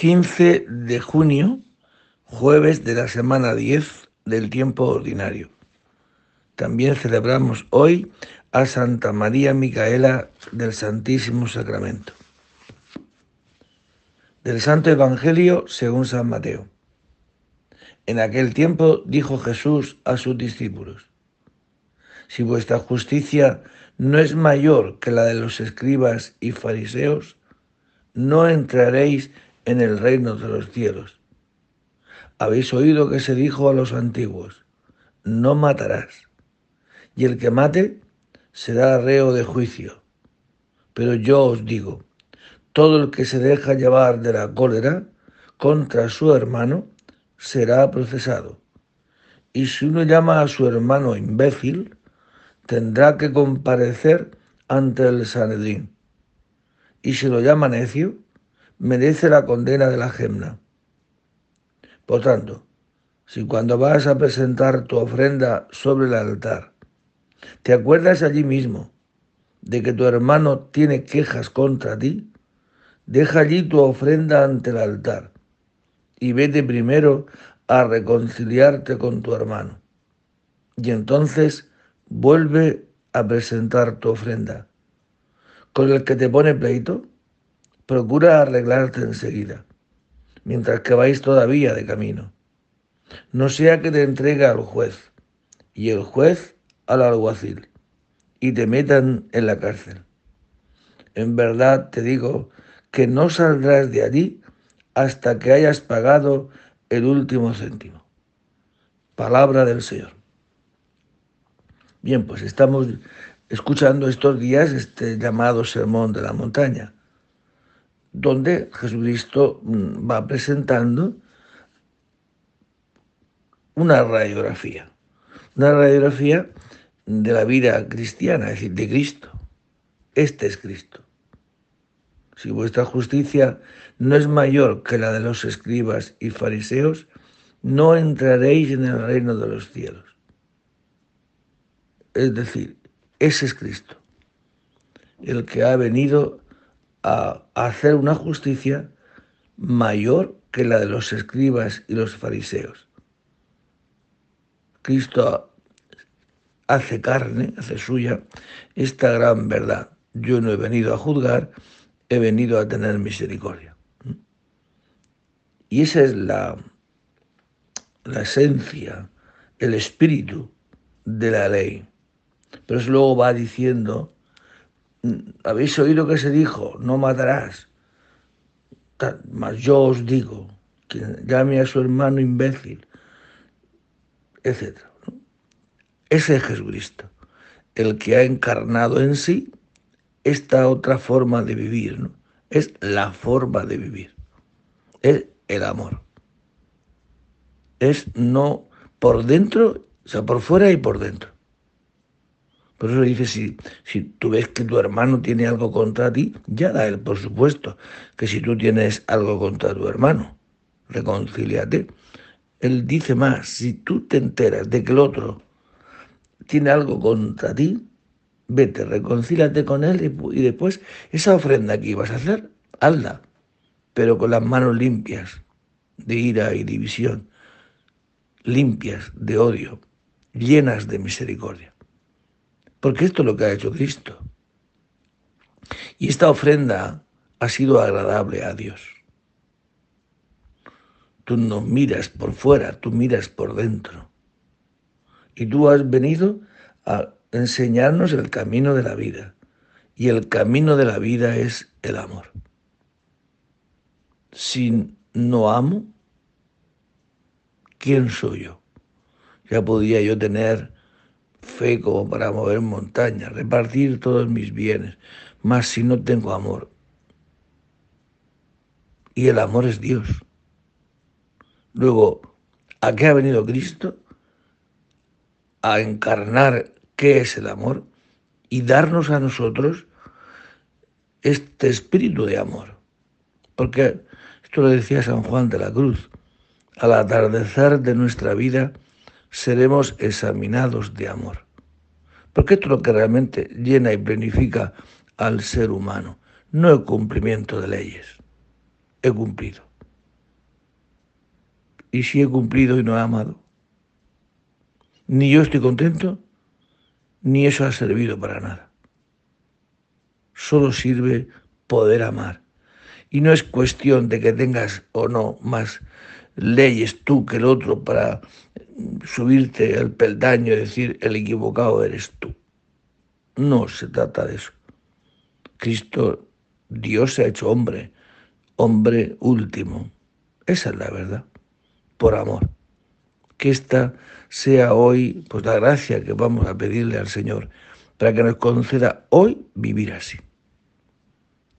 15 de junio, jueves de la semana 10 del tiempo ordinario. También celebramos hoy a Santa María Micaela del Santísimo Sacramento. Del Santo Evangelio según San Mateo. En aquel tiempo dijo Jesús a sus discípulos, Si vuestra justicia no es mayor que la de los escribas y fariseos, no entraréis en el reino de los cielos. Habéis oído que se dijo a los antiguos, no matarás, y el que mate será reo de juicio. Pero yo os digo, todo el que se deja llevar de la cólera contra su hermano será procesado. Y si uno llama a su hermano imbécil, tendrá que comparecer ante el Sanedrín. Y si lo llama necio, merece la condena de la gemna. Por tanto, si cuando vas a presentar tu ofrenda sobre el altar, te acuerdas allí mismo de que tu hermano tiene quejas contra ti, deja allí tu ofrenda ante el altar y vete primero a reconciliarte con tu hermano. Y entonces vuelve a presentar tu ofrenda. Con el que te pone pleito, procura arreglarte enseguida, mientras que vais todavía de camino. No sea que te entregue al juez y el juez al alguacil y te metan en la cárcel. En verdad te digo que no saldrás de allí hasta que hayas pagado el último céntimo. Palabra del Señor. Bien, pues estamos escuchando estos días este llamado Sermón de la Montaña donde Jesucristo mm, va presentando una radiografía, una radiografía de la vida cristiana, es decir, de Cristo. Este es Cristo. Si vuestra justicia no es mayor que la de los escribas y fariseos, no entraréis en el reino de los cielos. Es decir, ese es Cristo, el que ha venido a hacer una justicia mayor que la de los escribas y los fariseos. Cristo hace carne, hace suya esta gran verdad. Yo no he venido a juzgar, he venido a tener misericordia. Y esa es la, la esencia, el espíritu de la ley. Pero eso luego va diciendo habéis oído que se dijo, no matarás. Mas yo os digo, que llame a su hermano imbécil, etc. Ese es Jesucristo, el que ha encarnado en sí esta otra forma de vivir. Es la forma de vivir. Es el amor. Es no por dentro, o sea, por fuera y por dentro. Por eso dice, si, si tú ves que tu hermano tiene algo contra ti, ya da él, por supuesto, que si tú tienes algo contra tu hermano, reconcíliate. Él dice más, si tú te enteras de que el otro tiene algo contra ti, vete, reconcíliate con él y, y después esa ofrenda que ibas a hacer, hazla, pero con las manos limpias de ira y división, limpias de odio, llenas de misericordia. Porque esto es lo que ha hecho Cristo. Y esta ofrenda ha sido agradable a Dios. Tú no miras por fuera, tú miras por dentro. Y tú has venido a enseñarnos el camino de la vida. Y el camino de la vida es el amor. Si no amo, ¿quién soy yo? Ya podría yo tener fe como para mover montañas, repartir todos mis bienes, mas si no tengo amor. Y el amor es Dios. Luego, ¿a qué ha venido Cristo? A encarnar qué es el amor y darnos a nosotros este espíritu de amor. Porque esto lo decía San Juan de la Cruz, al atardecer de nuestra vida, seremos examinados de amor. Porque esto es lo que realmente llena y planifica al ser humano, no el cumplimiento de leyes. He cumplido. y si he cumplido y no he amado. Ni yo estoy contento, ni eso ha servido para nada. Solo sirve poder amar. Y no es cuestión de que tengas o no más leyes tú que el otro para subirte al peldaño y decir el equivocado eres tú. No se trata de eso. Cristo, Dios se ha hecho hombre, hombre último. Esa es la verdad, por amor. Que esta sea hoy pues la gracia que vamos a pedirle al Señor para que nos conceda hoy vivir así.